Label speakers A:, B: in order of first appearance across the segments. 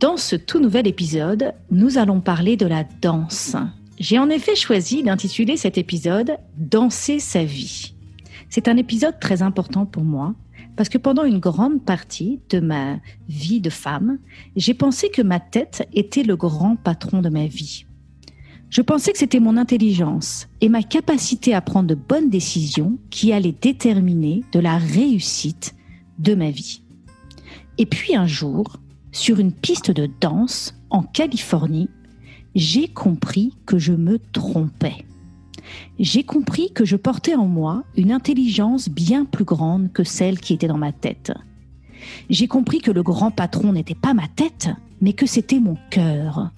A: dans ce tout nouvel épisode, nous allons parler de la danse. J'ai en effet choisi d'intituler cet épisode Danser sa vie. C'est un épisode très important pour moi parce que pendant une grande partie de ma vie de femme, j'ai pensé que ma tête était le grand patron de ma vie. Je pensais que c'était mon intelligence et ma capacité à prendre de bonnes décisions qui allaient déterminer de la réussite de ma vie. Et puis un jour, sur une piste de danse en Californie, j'ai compris que je me trompais. J'ai compris que je portais en moi une intelligence bien plus grande que celle qui était dans ma tête. J'ai compris que le grand patron n'était pas ma tête, mais que c'était mon cœur.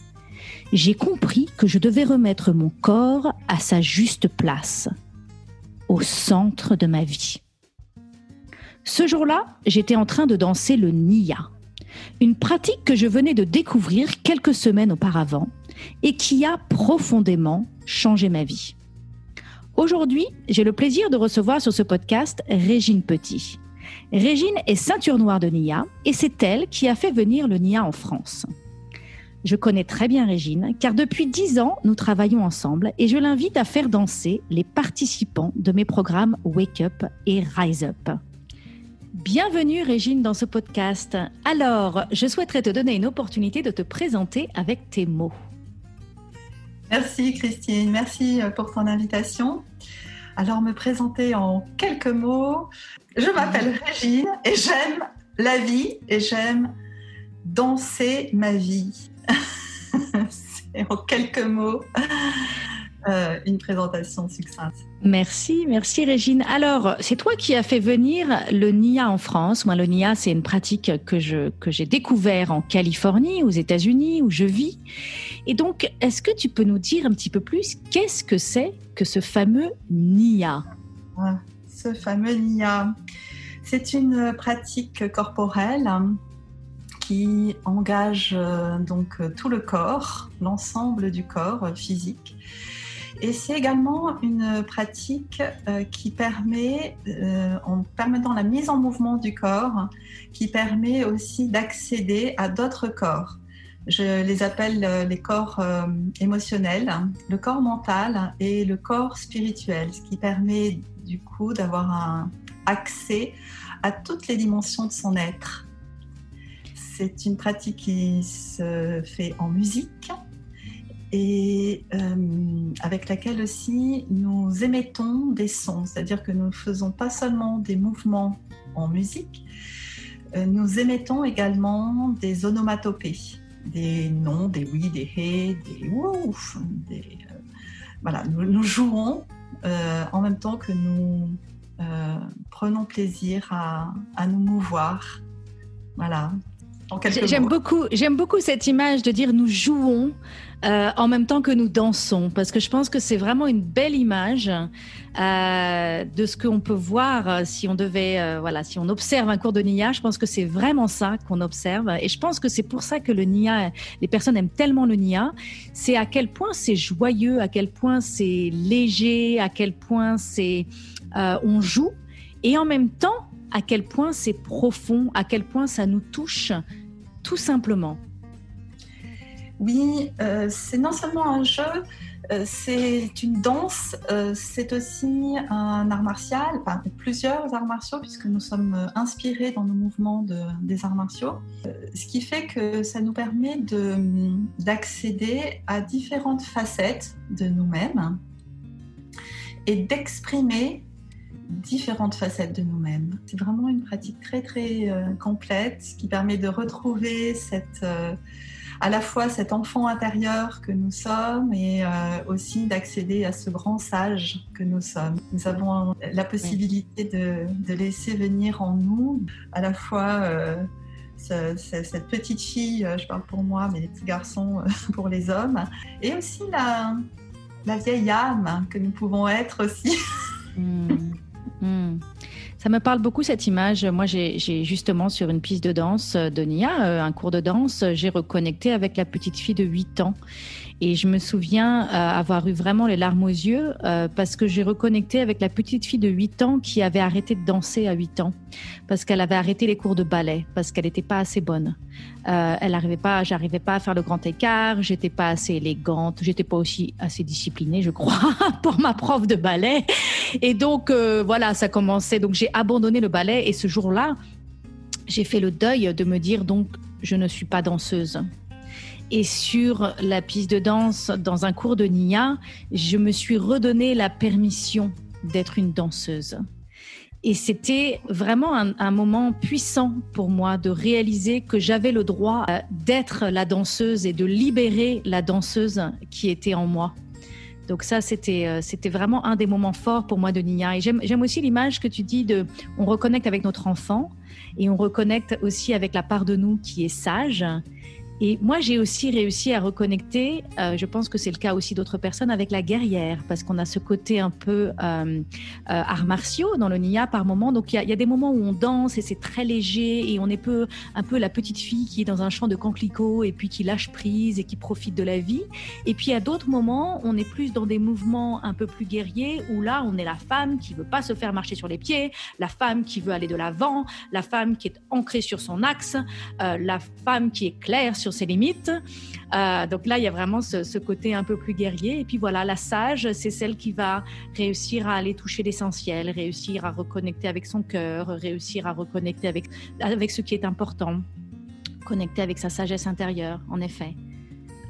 A: J'ai compris que je devais remettre mon corps à sa juste place, au centre de ma vie. Ce jour-là, j'étais en train de danser le Nia, une pratique que je venais de découvrir quelques semaines auparavant et qui a profondément changé ma vie. Aujourd'hui, j'ai le plaisir de recevoir sur ce podcast Régine Petit. Régine est ceinture noire de Nia et c'est elle qui a fait venir le Nia en France. Je connais très bien Régine car depuis dix ans, nous travaillons ensemble et je l'invite à faire danser les participants de mes programmes Wake Up et Rise Up. Bienvenue Régine dans ce podcast. Alors, je souhaiterais te donner une opportunité de te présenter avec tes mots.
B: Merci Christine, merci euh, pour ton invitation. Alors, me présenter en quelques mots. Je m'appelle Régine et j'aime la vie et j'aime danser ma vie. C'est en quelques mots euh, une présentation succincte.
A: Merci, merci Régine. Alors, c'est toi qui as fait venir le NIA en France. Moi, le NIA, c'est une pratique que je que j'ai découvert en Californie, aux États-Unis, où je vis. Et donc, est-ce que tu peux nous dire un petit peu plus qu'est-ce que c'est que ce fameux NIA
B: ah, Ce fameux NIA, c'est une pratique corporelle qui engage euh, donc tout le corps, l'ensemble du corps physique et c'est également une pratique euh, qui permet, euh, en permettant la mise en mouvement du corps, qui permet aussi d'accéder à d'autres corps. Je les appelle euh, les corps émotionnels, le corps mental et le corps spirituel, ce qui permet du coup d'avoir un accès à toutes les dimensions de son être. C'est une pratique qui se fait en musique, et euh, avec laquelle aussi nous émettons des sons, c'est-à-dire que nous ne faisons pas seulement des mouvements en musique, euh, nous émettons également des onomatopées, des noms, des oui, des hé, des ouf, des, euh, voilà, nous, jouons en même temps que nous prenons plaisir à, à nous mouvoir. Voilà,
A: J'aime beaucoup, j'aime beaucoup cette image de dire nous jouons euh, en même temps que nous dansons, parce que je pense que c'est vraiment une belle image euh, de ce qu'on peut voir euh, si on devait, voilà, si on observe un cours de Nia. Je pense que c'est vraiment ça qu'on observe, et je pense que c'est pour ça que le Nia, les personnes aiment tellement le Nia, c'est à quel point c'est joyeux, à quel point c'est léger, à quel point c'est on joue, et en même temps à quel point c'est profond, à quel point ça nous touche tout simplement.
B: Oui, euh, c'est non seulement un jeu, euh, c'est une danse, euh, c'est aussi un art martial, plusieurs arts martiaux, puisque nous sommes inspirés dans nos mouvements de, des arts martiaux, ce qui fait que ça nous permet d'accéder à différentes facettes de nous-mêmes et d'exprimer différentes facettes de nous-mêmes. C'est vraiment une pratique très très complète qui permet de retrouver cette, à la fois cet enfant intérieur que nous sommes et euh, aussi d'accéder à ce grand sage que nous sommes. Nous avons la possibilité de, laisser venir en nous à la fois cette petite fille, je parle pour moi, mais les petits garçons pour les hommes, et aussi la, vieille âme que nous pouvons être aussi. Hmm.
A: Ça me parle beaucoup cette image. Moi, j'ai justement sur une piste de danse de Nia, euh, un cours de danse, j'ai reconnecté avec la petite fille de 8 ans. Et je me souviens euh, avoir eu vraiment les larmes aux yeux euh, parce que j'ai reconnecté avec la petite fille de 8 ans qui avait arrêté de danser à 8 ans parce qu'elle avait arrêté les cours de ballet parce qu'elle n'était pas assez bonne. Euh, elle n'arrivait pas, j'arrivais pas à faire le grand écart, j'étais pas assez élégante, j'étais pas aussi assez disciplinée, je crois, pour ma prof de ballet. Et donc voilà, ça commençait. Donc j'ai abandonné le ballet et ce jour-là, j'ai fait le deuil de me dire donc je ne suis pas danseuse. Et sur la piste de danse, dans un cours de Nia, je me suis redonné la permission d'être une danseuse. Et c'était vraiment un, moment puissant pour moi de réaliser que j'avais le droit euh, d'être la danseuse et de libérer la danseuse qui était en moi. Donc ça, c'était euh, c'était vraiment un des moments forts pour moi de Nia. Et j'aime aussi l'image que tu dis de, on reconnecte avec notre enfant et on reconnecte aussi avec la part de nous qui est sage et moi, j'ai aussi réussi à reconnecter, euh, je pense que c'est le cas aussi d'autres personnes, avec la guerrière, parce qu'on a ce côté un peu euh, euh, arts martiaux dans le Nia par moment. Donc, il y, a des moments où on danse et c'est très léger et on est peu, un peu la petite fille qui est dans un champ de canclicots et puis qui lâche prise et qui profite de la vie. Et puis, à d'autres moments, on est plus dans des mouvements un peu plus guerriers où là, on est la femme qui veut pas se faire marcher sur les pieds, la femme qui veut aller de l'avant, la femme qui est ancrée sur son axe, la femme qui est claire sur ses limites. Euh, donc là, il y a vraiment ce, côté un peu plus guerrier. Et puis voilà, la sage, c'est celle qui va réussir à aller toucher l'essentiel, réussir à reconnecter avec son cœur, réussir à reconnecter avec, avec ce qui est important, connecter avec sa sagesse intérieure, en effet.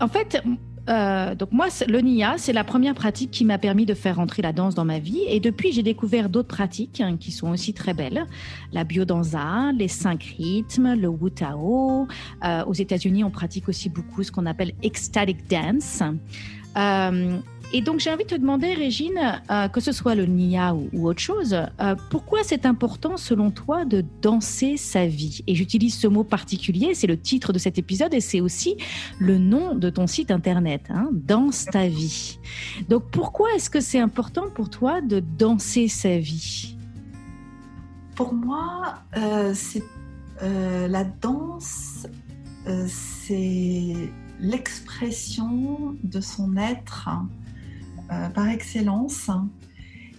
A: En fait, euh, donc moi, le Nia, c'est la première pratique qui m'a permis de faire rentrer la danse dans ma vie. Et depuis, j'ai découvert d'autres pratiques hein, qui sont aussi très belles. La biodanza, les cinq rythmes, le Wu Tao. Euh, aux États-Unis, on pratique aussi beaucoup ce qu'on appelle ecstatic dance. Euh, et donc j'ai envie de te demander, Régine, euh, que ce soit le Nia ou, autre chose, euh, pourquoi c'est important selon toi de danser sa vie? Et j'utilise ce mot particulier, c'est le titre de cet épisode et c'est aussi le nom de ton site internet, hein, Danse ta vie. Donc pourquoi est-ce que c'est important pour toi de danser sa vie?
B: Pour moi, euh, c'est la danse, c'est l'expression de son être euh, par excellence.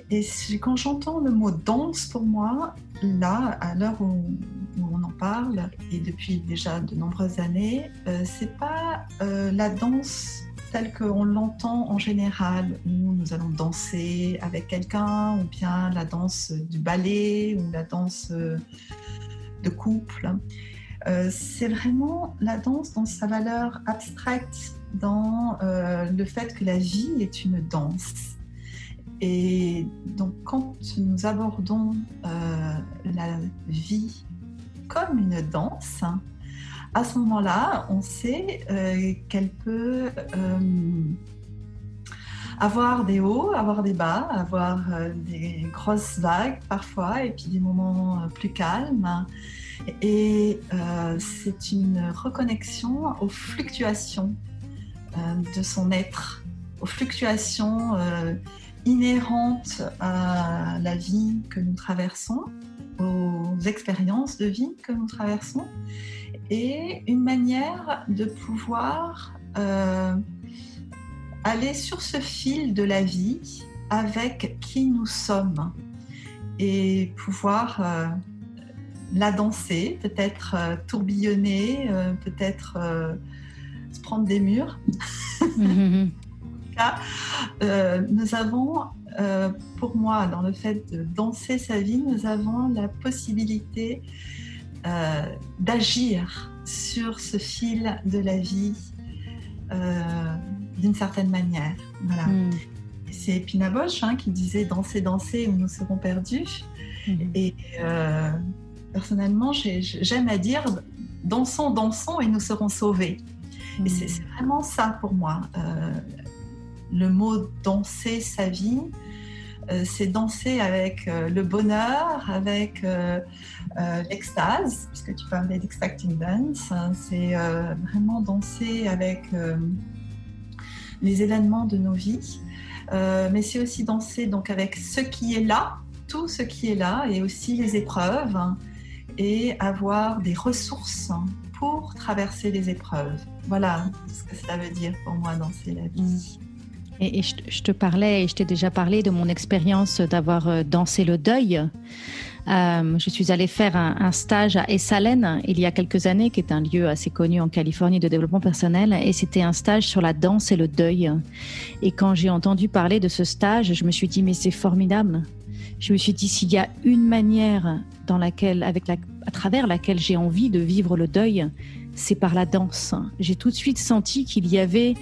B: Et quand j'entends le mot danse pour moi, là, à l'heure où, on en parle, et depuis déjà de nombreuses années, euh, c'est pas euh, la danse telle qu'on l'entend en général, où nous allons danser avec quelqu'un, ou bien la danse du ballet, ou la danse de couple. c'est vraiment la danse dans sa valeur abstraite dans euh, le fait que la vie est une danse. Et donc quand nous abordons euh, la vie comme une danse, à ce moment-là, on sait euh, qu'elle peut avoir des hauts, avoir des bas, avoir des grosses vagues parfois, et puis des moments plus calmes. Et c'est une reconnexion aux fluctuations de son être, aux fluctuations euh, inhérentes à la vie que nous traversons, aux expériences de vie que nous traversons, et une manière de pouvoir euh, aller sur ce fil de la vie avec qui nous sommes et pouvoir la danser, peut-être tourbillonner, peut-être prendre des murs. Mhm. Euh, nous avons, euh, pour moi, dans le fait de danser sa vie, nous avons la possibilité euh, d'agir sur ce fil de la vie d'une certaine manière. Voilà. Mhm. C'est Pina Bosch hein, qui disait danser, danser ou nous serons perdus. Mhm. Et personnellement, j'aime à dire dansons, dansons et nous serons sauvés. Et c'est vraiment ça pour moi. Euh, le mot danser sa vie, c'est danser avec le bonheur, avec l'extase, puisque tu parlais d'extracting dance. C'est vraiment danser avec les événements de nos vies. mais c'est aussi danser donc avec ce qui est là, tout ce qui est là, et aussi les épreuves, et avoir des ressources traverser les épreuves. Voilà ce que ça veut dire pour moi danser la vie.
A: Et, je, te parlais, et je t'ai déjà parlé de mon expérience d'avoir euh, dansé le deuil. Euh, je suis allée faire un, stage à Esalen il y a quelques années, qui est un lieu assez connu en Californie de développement personnel, et c'était un stage sur la danse et le deuil. Et quand j'ai entendu parler de ce stage, je me suis dit mais c'est formidable. Je me suis dit s'il y a une manière dans laquelle, avec la, à travers laquelle j'ai envie de vivre le deuil, c'est par la danse. J'ai tout de suite senti qu'il y avait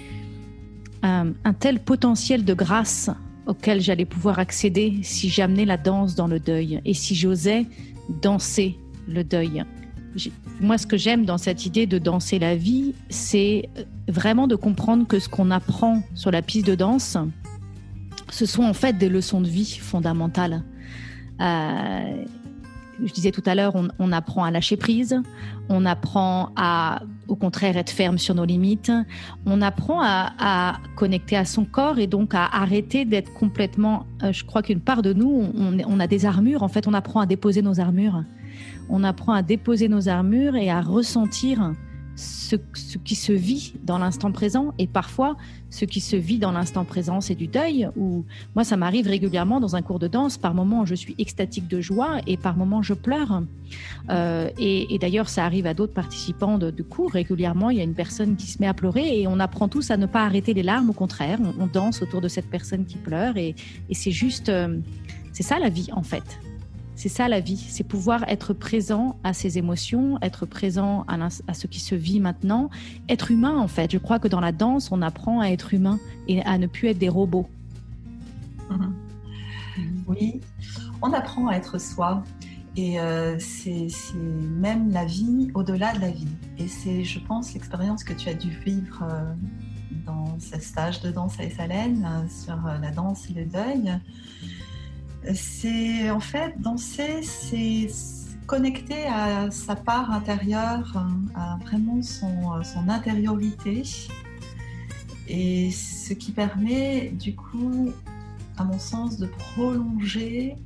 A: un, tel potentiel de grâce auquel j'allais pouvoir accéder si j'amenais la danse dans le deuil et si j'osais danser le deuil. Moi, ce que j'aime dans cette idée de danser la vie, c'est vraiment de comprendre que ce qu'on apprend sur la piste de danse, ce sont en fait des leçons de vie fondamentales. Euh, je disais tout à l'heure, on, apprend à lâcher prise, on apprend à, au contraire, être ferme sur nos limites, on apprend à, connecter à son corps et donc à arrêter d'être complètement. Euh, je crois qu'une part de nous, on, a des armures. En fait, on apprend à déposer nos armures. On apprend à déposer nos armures et à ressentir ce, qui se vit dans l'instant présent et parfois ce qui se vit dans l'instant présent c'est du deuil ou moi ça m'arrive régulièrement dans un cours de danse. Par moments je suis extatique de joie et par moments je pleure. Euh, et, d'ailleurs ça arrive à d'autres participants de, cours. Régulièrement il y a une personne qui se met à pleurer et on apprend tous à ne pas arrêter les larmes. Au contraire on, danse autour de cette personne qui pleure et, c'est juste euh, c'est ça la vie en fait c'est ça la vie, c'est pouvoir être présent à ses émotions, être présent à, ce qui se vit maintenant, être humain en fait. Je crois que dans la danse, on apprend à être humain et à ne plus être des robots.
B: Mhm. Oui, on apprend à être soi. Et euh, c'est même la vie au-delà de la vie. Et c'est, je pense, l'expérience que tu as dû vivre euh, dans ce stage de danse à Essalène euh, sur la danse et le deuil c'est en fait danser, c'est connecter à sa part intérieure, à vraiment son, son intériorité. Et ce qui permet du coup, à mon sens, de prolonger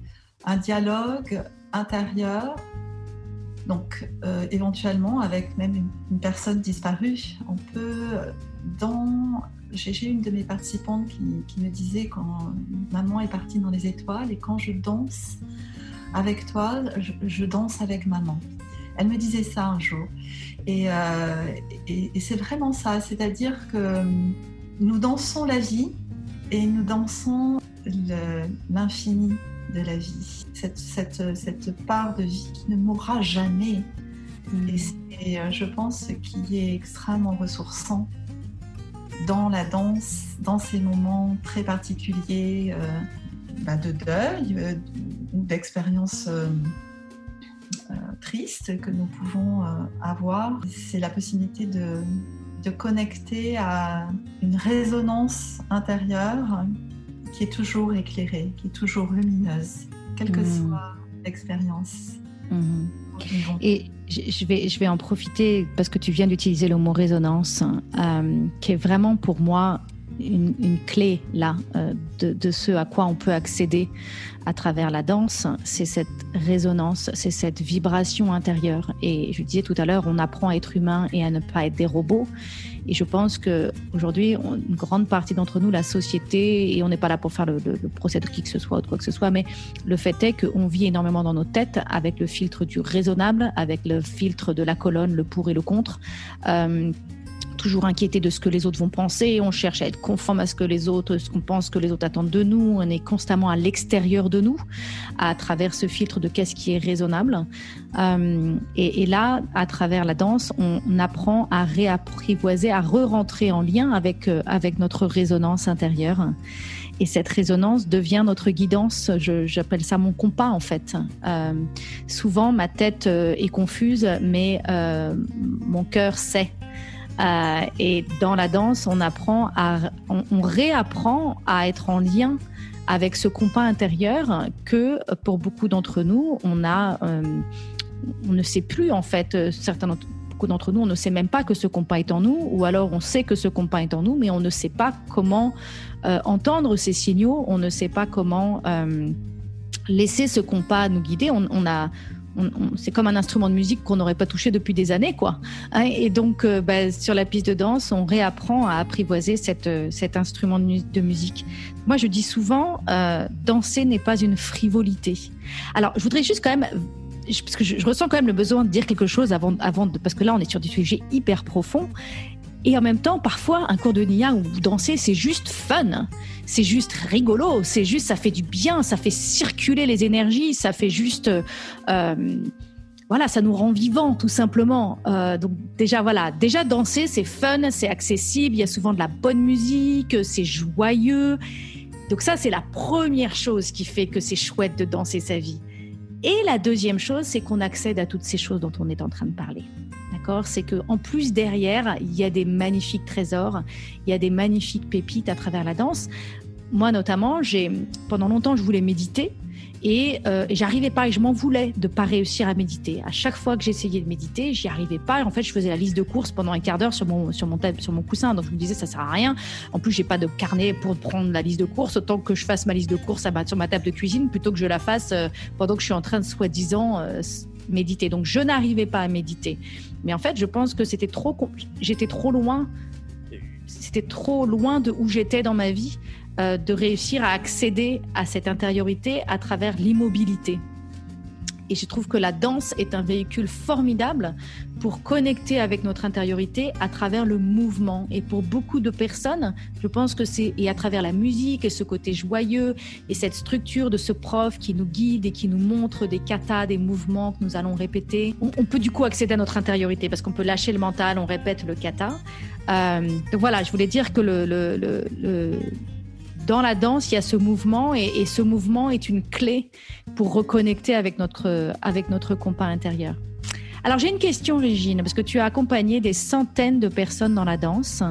B: un dialogue intérieur donc, euh, éventuellement, avec même une, personne disparue, on peut, dans. J'ai une de mes participantes qui, me disait quand maman est partie dans les étoiles et quand je danse avec toi, je, danse avec maman. Elle me disait ça un jour. Et, euh, et c'est vraiment ça, c'est-à-dire que nous dansons la vie et nous dansons l'infini de la vie, cette, cette, cette, part de vie qui ne mourra jamais. Mm. Et c'est, euh, je pense, ce qui est extrêmement ressourçant dans la danse, dans ces moments très particuliers euh, bah, de deuil, euh, d'expérience triste que nous pouvons avoir. C'est la possibilité de, de connecter à une résonance intérieure qui est toujours éclairée, qui est toujours lumineuse, quelle que hmm. soit l'expérience.
A: Hmm. Et je vais, je vais en profiter parce que tu viens d'utiliser le mot résonance, euh, qui est vraiment pour moi une, clé là euh, de, ce à quoi on peut accéder à travers la danse, c'est cette résonance, c'est cette vibration intérieure. Et je disais tout à l'heure, on apprend à être humain et à ne pas être des robots. Et je pense que aujourd'hui, une grande partie d'entre nous, la société, et on n'est pas là pour faire le, procès de qui que ce soit ou de quoi que ce soit, mais le fait est qu'on vit énormément dans nos têtes avec le filtre du raisonnable, avec le filtre de la colonne, le pour et le contre. Euh, toujours inquiété de ce que les autres vont penser, on cherche à être conforme à ce que les autres, ce qu'on pense que les autres attendent de nous, on est constamment à l'extérieur de nous, à travers ce filtre de qu'est-ce qui est raisonnable. Euh, et, là, à travers la danse, on, apprend à réapprivoiser, à re-rentrer en lien avec, euh, avec notre résonance intérieure. Et cette résonance devient notre guidance. J'appelle ça mon compas en fait. Euh, souvent, ma tête est confuse, mais mon cœur sait. Euh, et dans la danse, on apprend à, on, réapprend à être en lien avec ce compas intérieur que pour beaucoup d'entre nous, on a, on ne sait plus en fait, certains beaucoup d'entre nous, on ne sait même pas que ce compas est en nous, ou alors on sait que ce compas est en nous, mais on ne sait pas comment entendre ces signaux, on ne sait pas comment laisser ce compas nous guider. C'est comme un instrument de musique qu'on n'aurait pas touché depuis des années, quoi. Hein, et donc, euh, bah, sur la piste de danse, on réapprend à apprivoiser euh, cet instrument de, musique. Moi, je dis souvent, euh, danser n'est pas une frivolité. Alors, je voudrais juste quand même parce que je, ressens quand même le besoin de dire quelque chose avant, avant de, parce que là, on est sur des sujets hyper profonds. Et en même temps, parfois, un cours de Nia ou danser, c'est juste fun. C'est juste rigolo. C'est juste, ça fait du bien. Ça fait circuler les énergies. Ça fait juste. Euh, voilà, ça nous rend vivants, tout simplement. Euh, donc, déjà, voilà. Déjà, danser, c'est fun, c'est accessible. Il y a souvent de la bonne musique. C'est joyeux. Donc, ça, c'est la première chose qui fait que c'est chouette de danser sa vie. Et la deuxième chose, c'est qu'on accède à toutes ces choses dont on est en train de parler. C'est que en plus derrière, il y a des magnifiques trésors, il y a des magnifiques pépites à travers la danse. Moi notamment, j'ai pendant longtemps je voulais méditer et, euh, j'arrivais pas et je m'en voulais de pas réussir à méditer. À chaque fois que j'essayais de méditer, j'y arrivais pas. En fait, je faisais la liste de courses pendant un quart d'heure sur mon sur mon sur mon coussin. Donc je me disais ça sert à rien. En plus, j'ai pas de carnet pour prendre la liste de courses. Autant que je fasse ma liste de courses sur ma table de cuisine plutôt que je la fasse euh, pendant que je suis en train de soi-disant euh, méditer. Donc je n'arrivais pas à méditer. Mais en fait, je pense que c'était trop, j'étais trop loin, c'était trop loin de où j'étais dans ma vie, euh, de réussir à accéder à cette intériorité à travers l'immobilité. Et je trouve que la danse est un véhicule formidable pour connecter avec notre intériorité à travers le mouvement. Et pour beaucoup de personnes, je pense que c'est et à travers la musique et ce côté joyeux et cette structure de ce prof qui nous guide et qui nous montre des katas, des mouvements que nous allons répéter, on, peut du coup accéder à notre intériorité parce qu'on peut lâcher le mental, on répète le kata. Euh, donc voilà, je voulais dire que le, dans la danse, il y a ce mouvement et, ce mouvement est une clé pour reconnecter avec notre, avec notre compas intérieur. Alors j'ai une question, Régine, parce que tu as accompagné des centaines de personnes dans la danse.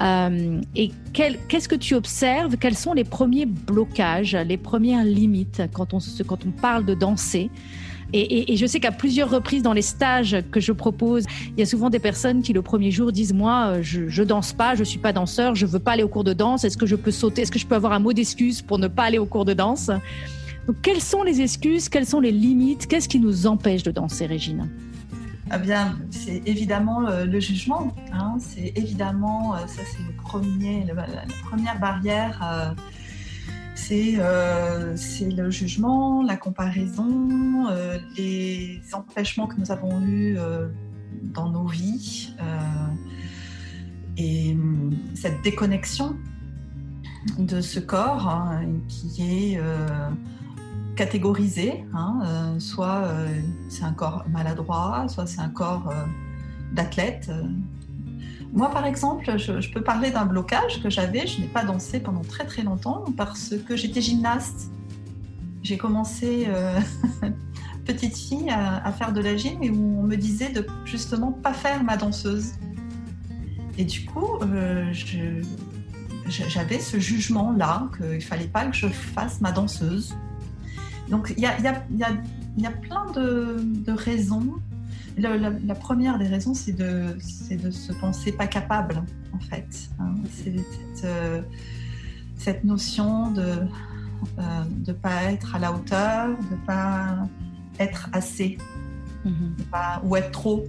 A: Euh, et qu'est-ce que tu observes? Quels sont les premiers blocages, les premières limites quand on, quand on parle de danser? Et, je sais qu'à plusieurs reprises dans les stages que je propose, il y a souvent des personnes qui le premier jour disent moi euh, je, je danse pas, je suis pas danseur, je veux pas aller au cours de danse. Est-ce que je peux sauter? Est-ce que je peux avoir un mot d'excuse pour ne pas aller au cours de danse? Donc quelles sont les excuses? Quelles sont les limites? Qu'est-ce qui nous empêche de danser, Régine?
B: Eh bien, c'est évidemment le, jugement. Hein. c'est évidemment, euh, ça c'est la, première barrière euh, c'est le jugement, la comparaison, euh, les empêchements que nous avons eus euh, dans nos vies et hum, cette déconnexion de ce corps hein, qui est catégorisé, hein, soit c'est un corps maladroit, soit c'est un corps d'athlète, moi, par exemple, je, peux parler d'un blocage que j'avais. Je n'ai pas dansé pendant très très longtemps parce que j'étais gymnaste. J'ai commencé euh, petite fille à, faire de la gym et où on me disait de justement pas faire ma danseuse. Et du coup, euh, j'avais ce jugement-là qu'il fallait pas que je fasse ma danseuse. Donc il y a, y, a, y a, plein de, de raisons la, première des raisons, c'est de, de se penser pas capable, en fait. Hein. C'est euh, cette, notion de ne euh, pas être à la hauteur, de ne pas être assez, mm-hmm. ou être trop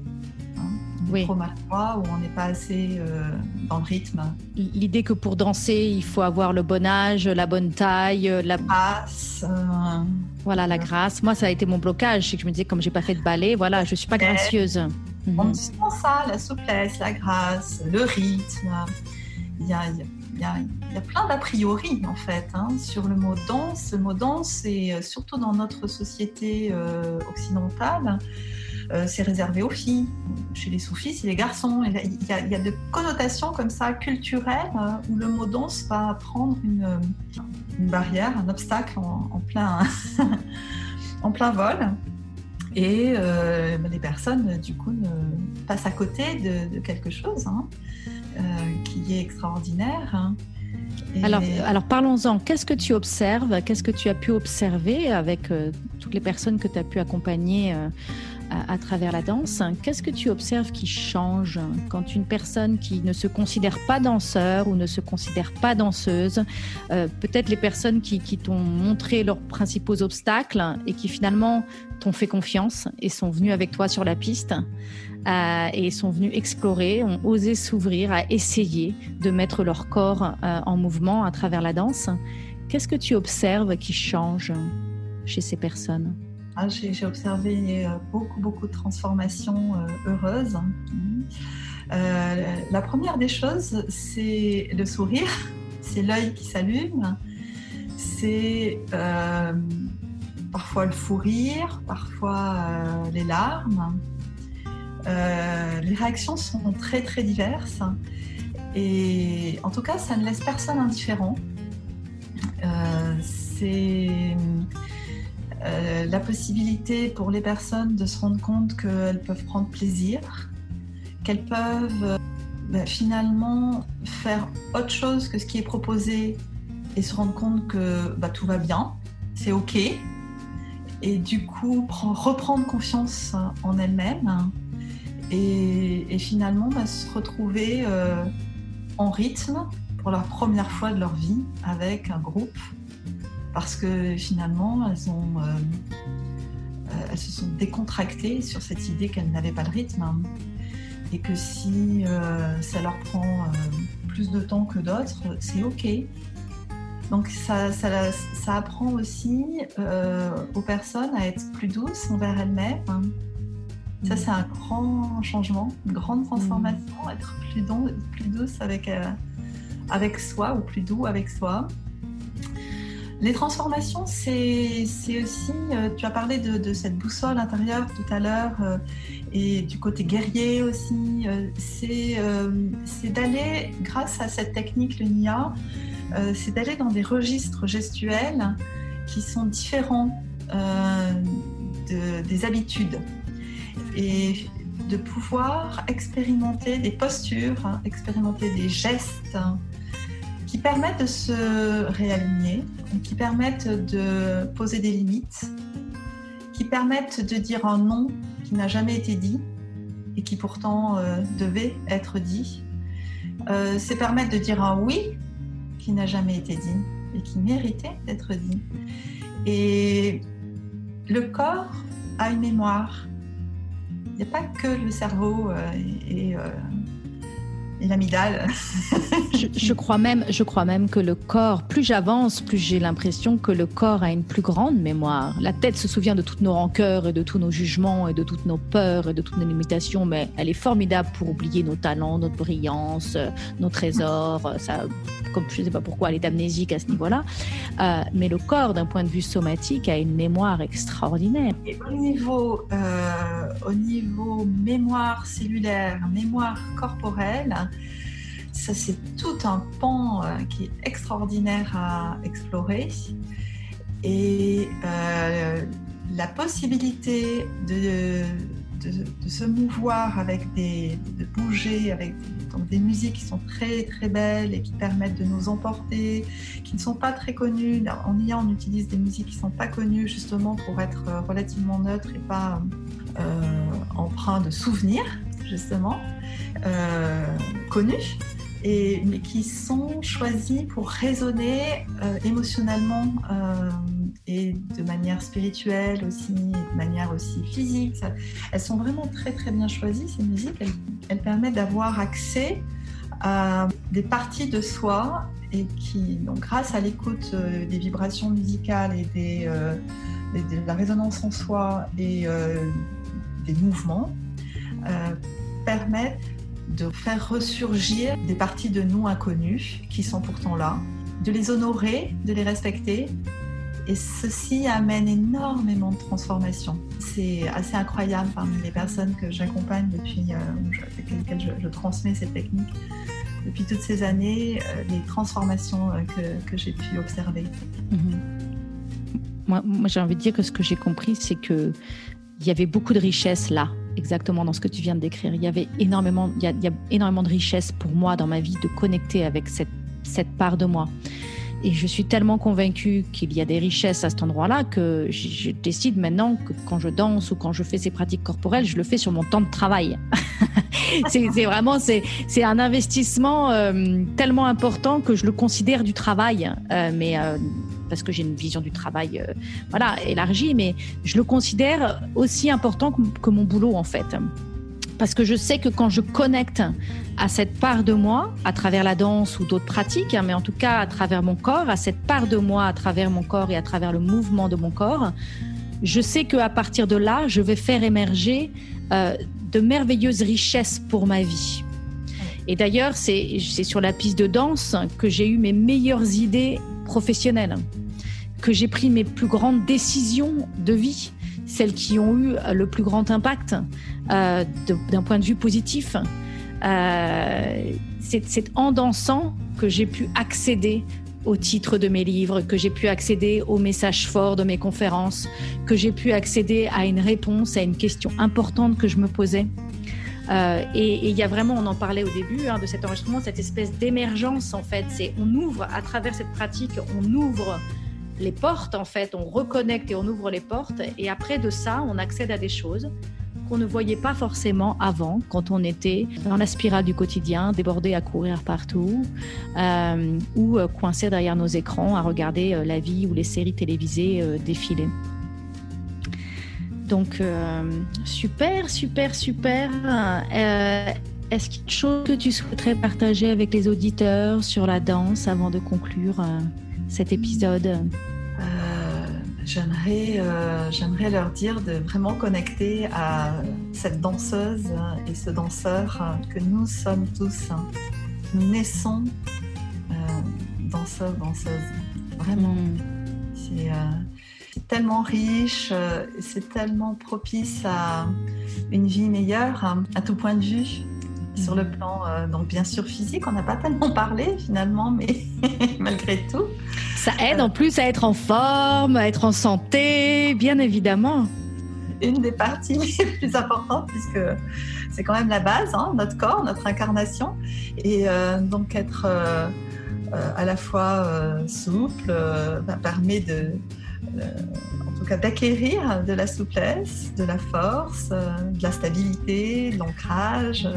B: oui. trop maladroit ou on n'est pas assez euh, dans le rythme.
A: L'idée que pour danser, il faut avoir le bon âge, la bonne taille,
B: la grâce. Euh,
A: voilà, la grâce. Moi, ça a été mon blocage. C'est que je me disais, comme j'ai pas fait de ballet, voilà, je suis pas gracieuse.
B: On mhm. dit ça, la souplesse, la grâce, le rythme. Il y a, il y a, il y a plein d'a priori en fait hein, sur le mot danse. Le mot danse, et euh, surtout dans notre société occidentale, euh, c'est réservé aux filles. Chez les soufis, c'est les garçons. Il y, a, il connotations comme ça culturelles euh, où le mot danse va prendre une, une barrière, un obstacle en, plein, en plein vol. Et euh, les personnes, du coup, passent à côté de, quelque chose hein, qui est extraordinaire. Hein.
A: Alors, parlons-en. Qu'est-ce que tu observes? Qu'est-ce que tu as pu observer avec euh, toutes les personnes que tu as pu accompagner à, travers la danse Qu'est-ce que tu observes qui change quand une personne qui ne se considère pas danseur ou ne se considère pas danseuse, euh, peut-être les personnes qui, qui t'ont montré leurs principaux obstacles et qui finalement t'ont fait confiance et sont venues avec toi sur la piste euh, et sont venus explorer, ont osé s'ouvrir, à essayer de mettre leur corps euh, en mouvement à travers la danse. Qu'est-ce que tu observes qui change chez ces personnes?
B: Ah, J'ai observé euh, beaucoup, beaucoup de transformations heureuses. la première des choses, c'est le sourire, c'est l'œil qui s'allume, c'est parfois le fou rire, parfois les larmes. Euh, les réactions sont très très diverses et en tout cas ça ne laisse personne indifférent. Euh, c'est euh, la possibilité pour les personnes de se rendre compte qu'elles peuvent prendre plaisir, qu'elles peuvent bah, finalement faire autre chose que ce qui est proposé et se rendre compte que bah, tout va bien, c'est ok, et du coup reprendre confiance en elles-mêmes et, finalement bah, se retrouver euh, en rythme pour la première fois de leur vie avec un groupe parce que finalement elles, ont, euh, euh, elles se sont décontractées sur cette idée qu'elles n'avaient pas de rythme hein. et que si ça leur prend plus de temps que d'autres, c'est ok. Donc ça, ça, ça apprend aussi aux personnes à être plus douces envers elles-mêmes. Hein. Ça, c'est un grand changement, une grande transformation, mm. être plus, plus douce avec, euh, avec soi ou plus doux avec soi. Les transformations, c'est aussi, euh, tu as parlé de, cette boussole intérieure tout à l'heure euh, et du côté guerrier aussi, c'est d'aller, grâce à cette technique, le NIA, c'est d'aller dans des registres gestuels qui sont différents de, des habitudes. Et de pouvoir expérimenter des postures, hein, expérimenter des gestes qui permettent de se réaligner, qui permettent de poser des limites, qui permettent de dire un non qui n'a jamais été dit et qui pourtant euh, devait être dit. Euh, c'est permettre de dire un oui qui n'a jamais été dit et qui méritait d'être dit. Et le corps a une mémoire il n'y a pas que le cerveau euh, et, et l'amidale.
A: je, crois même, je crois même que le corps, plus j'avance, plus j'ai l'impression que le corps a une plus grande mémoire. La tête se souvient de toutes nos rancœurs et de tous nos jugements et de toutes nos peurs et de toutes nos limitations, mais elle est formidable pour oublier nos talents, notre brillance, nos trésors. Ça, comme je ne sais pas pourquoi elle est amnésique à ce niveau-là. Euh, mais le corps, d'un point de vue somatique, a une mémoire extraordinaire.
B: Et au niveau, euh, au niveau mémoire cellulaire, mémoire corporelle, ça, c'est tout un pan euh, qui est extraordinaire à explorer. Et euh, la possibilité de, se mouvoir avec des, de bouger avec des musiques qui sont très très belles et qui permettent de nous emporter, qui ne sont pas très connues. En IA, on utilise des musiques qui ne sont pas connues justement pour être relativement neutres et pas euh, empreints de souvenirs justement euh, connues et, mais qui sont choisis pour résonner euh, émotionnellement euh, et de manière spirituelle aussi, de manière aussi physique. elles sont vraiment très très bien choisies, ces musiques. Elles, permettent d'avoir accès à des parties de soi et qui, donc grâce à l'écoute euh, des vibrations musicales et des, de la résonance en soi et des mouvements, permettent de faire ressurgir des parties de nous inconnues qui sont pourtant là, de les honorer, de les respecter. Et ceci amène énormément de transformation. C'est assez incroyable parmi les personnes que j'accompagne depuis, euh, avec lesquelles je, transmets cette technique depuis toutes ces années, euh, les transformations euh, que, j'ai pu observer. Mhm.
A: Moi, moi j'ai envie de dire que ce que j'ai compris, c'est que il y avait beaucoup de richesse là exactement dans ce que tu viens de décrire. Il y avait énormément, il y a, énormément de richesse pour moi dans ma vie de connecter avec cette cette part de moi. Et je suis tellement convaincue qu'il y a des richesses à cet endroit-là que je décide maintenant que quand je danse ou quand je fais ces pratiques corporelles, je le fais sur mon temps de travail. c'est vraiment c'est un investissement euh, tellement important que je le considère du travail, euh, mais euh, parce que j'ai une vision du travail voilà élargie, mais je le considère aussi important que, que mon boulot en fait parce que je sais que quand je connecte à cette part de moi, à travers la danse ou d'autres pratiques, hein, mais en tout cas à travers mon corps, à cette part de moi, à travers mon corps et à travers le mouvement de mon corps, je sais qu'à partir de là, je vais faire émerger euh, de merveilleuses richesses pour ma vie. Et d'ailleurs, c'est sur la piste de danse que j'ai eu mes meilleures idées professionnelles, que j'ai pris mes plus grandes décisions de vie celles qui ont eu le plus grand impact euh, d'un point de vue positif. Euh, c'est en dansant que j'ai pu accéder au titre de mes livres, que j'ai pu accéder aux messages forts de mes conférences, que j'ai pu accéder à une réponse à une question importante que je me posais. Euh, et il y a vraiment, on en parlait au début hein, de cet enregistrement, cette espèce d'émergence en fait. C'est on ouvre à travers cette pratique, on ouvre les portes, en fait, on reconnecte et on ouvre les portes. Et après de ça, on accède à des choses qu'on ne voyait pas forcément avant, quand on était dans la spirale du quotidien, débordé à courir partout, euh, ou euh, coincé derrière nos écrans à regarder la vie ou les séries télévisées défiler. Donc, super, super, super. Est-ce qu'il y a une chose que tu souhaiterais partager avec les auditeurs sur la danse avant de conclure cet épisode?
B: J'aimerais, euh, j'aimerais leur dire de vraiment connecter à cette danseuse et ce danseur que nous sommes tous. Nous naissons euh, danseurs, danseuses. Vraiment. Hmm. Euh, c'est, tellement riche, c'est tellement propice à une vie meilleure à tout point de vue sur le plan, euh, donc bien sûr physique, on n'a pas tellement parlé finalement, mais malgré tout.
A: Ça aide en plus à être en forme, à être en santé, bien évidemment.
B: Une des parties les plus importantes, puisque c'est quand même la base, hein, notre corps, notre incarnation, et euh, donc être euh, à la fois souple bah, permet de en tout cas d'acquérir de la souplesse, de la force, de la stabilité, de l'ancrage,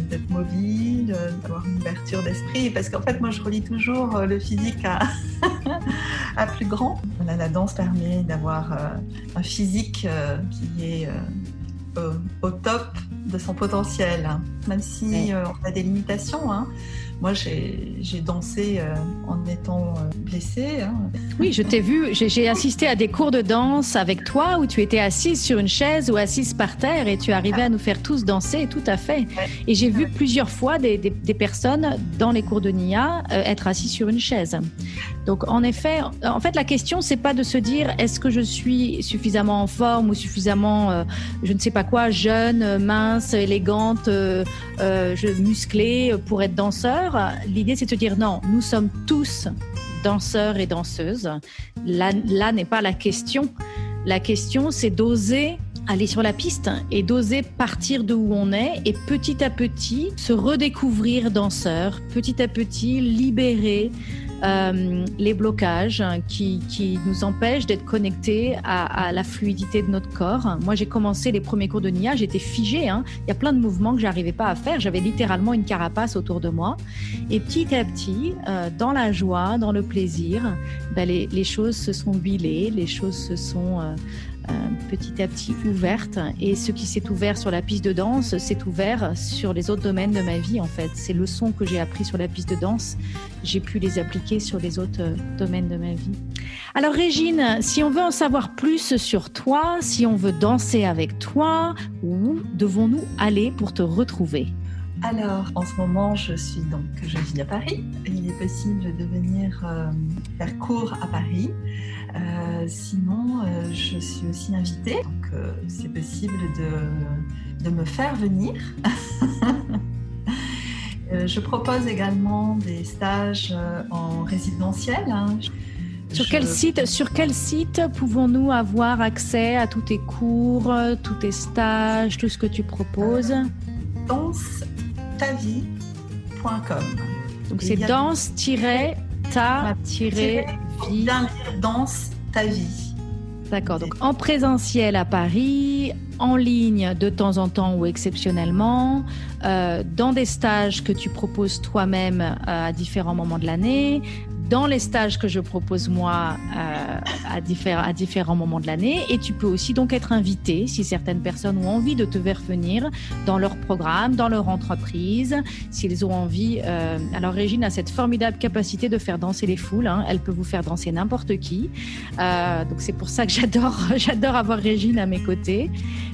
B: d'être mobile, d'avoir une ouverture d'esprit. Parce qu'en fait, moi, je relis toujours euh, le physique à, à plus grand. la danse permet d'avoir euh, un physique euh, qui est au, top de son potentiel, hein. même si on a des limitations. Hein. Moi, j'ai dansé euh, en étant euh, blessée. Hein.
A: Oui, je t'ai vu, j'ai assisté à des cours de danse avec toi où tu étais assise sur une chaise ou assise par terre et tu arrivais à nous faire tous danser, tout à fait. Et j'ai vu plusieurs fois des, des, personnes dans les cours de Nia euh, être assises sur une chaise. Donc, en effet, en fait, la question, c'est pas de se dire est-ce que je suis suffisamment en forme ou suffisamment, je ne sais pas quoi, jeune, mince, élégante, musclée pour être danseur l'idée c'est de dire non, nous sommes tous danseurs et danseuses. Là, là n'est pas la question. La question c'est d'oser aller sur la piste et d'oser partir de où on est et petit à petit se redécouvrir danseur, petit à petit libérer euh, les blocages qui, qui nous empêchent d'être connectés à, à, la fluidité de notre corps. Moi, j'ai commencé les premiers cours de Nia, j'étais figée. Hein. Il y a plein de mouvements que j'arrivais pas à faire. J'avais littéralement une carapace autour de moi. Et petit à petit, euh, dans la joie, dans le plaisir, ben, les, les, choses se sont huilées, les choses se sont euh, petit à petit ouverte. Et ce qui s'est ouvert sur la piste de danse s'est ouvert sur les autres domaines de ma vie, en fait. Ces leçons que j'ai apprises sur la piste de danse, j'ai pu les appliquer sur les autres euh, domaines de ma vie. Alors, Régine, si on veut en savoir plus sur toi, si on veut danser avec toi, où devons-nous aller pour te retrouver?
B: Alors, en ce moment, je suis donc, je vis à Paris. Il est possible de venir euh, faire cours à Paris. Euh, sinon, euh, je suis aussi invitée, donc c'est possible de, de, me faire venir. je propose également des stages en résidentiel. Hein.
A: Sur quel site, sur quel site pouvons-nous avoir accès à tous tes cours, tous tes stages, tout ce que tu proposes?
B: Danse
A: Donc c'est danse-ta-vie.
B: Danse ta vie.
A: D'accord, donc en présentiel à Paris, en ligne de temps en temps ou exceptionnellement, euh, dans des stages que tu proposes toi-même euh, à différents moments de l'année, dans les stages que je propose moi euh, à, à différents moments de l'année. Et tu peux aussi donc être invité si certaines personnes ont envie de te faire venir dans leur programme, dans leur entreprise, s'ils ont envie. Alors Régine a cette formidable capacité de faire danser les foules. Hein. Elle peut vous faire danser n'importe qui. Donc c'est pour ça que j'adore avoir Régine à mes côtés.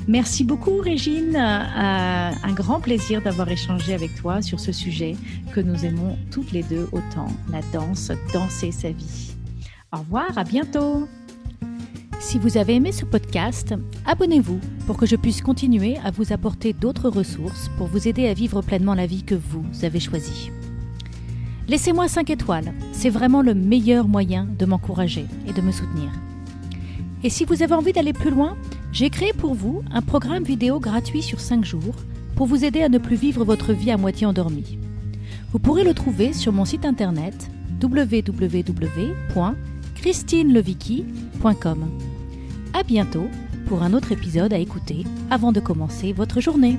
A: Merci beaucoup Régine. un grand plaisir d'avoir échangé avec toi sur ce sujet que nous aimons toutes les deux autant, la danse danser sa vie. Au revoir, à bientôt. Si vous avez aimé ce podcast, abonnez-vous pour que je puisse continuer à vous apporter d'autres ressources pour vous aider à vivre pleinement la vie que vous avez choisie. Laissez-moi 5 étoiles, c'est vraiment le meilleur moyen de m'encourager et de me soutenir. Et si vous avez envie d'aller plus loin, j'ai créé pour vous un programme vidéo gratuit sur 5 jours pour vous aider à ne plus vivre votre vie à moitié endormie. Vous pourrez le trouver sur mon site internet www.christinelevicki.com. À bientôt pour un autre épisode à écouter avant de commencer votre journée.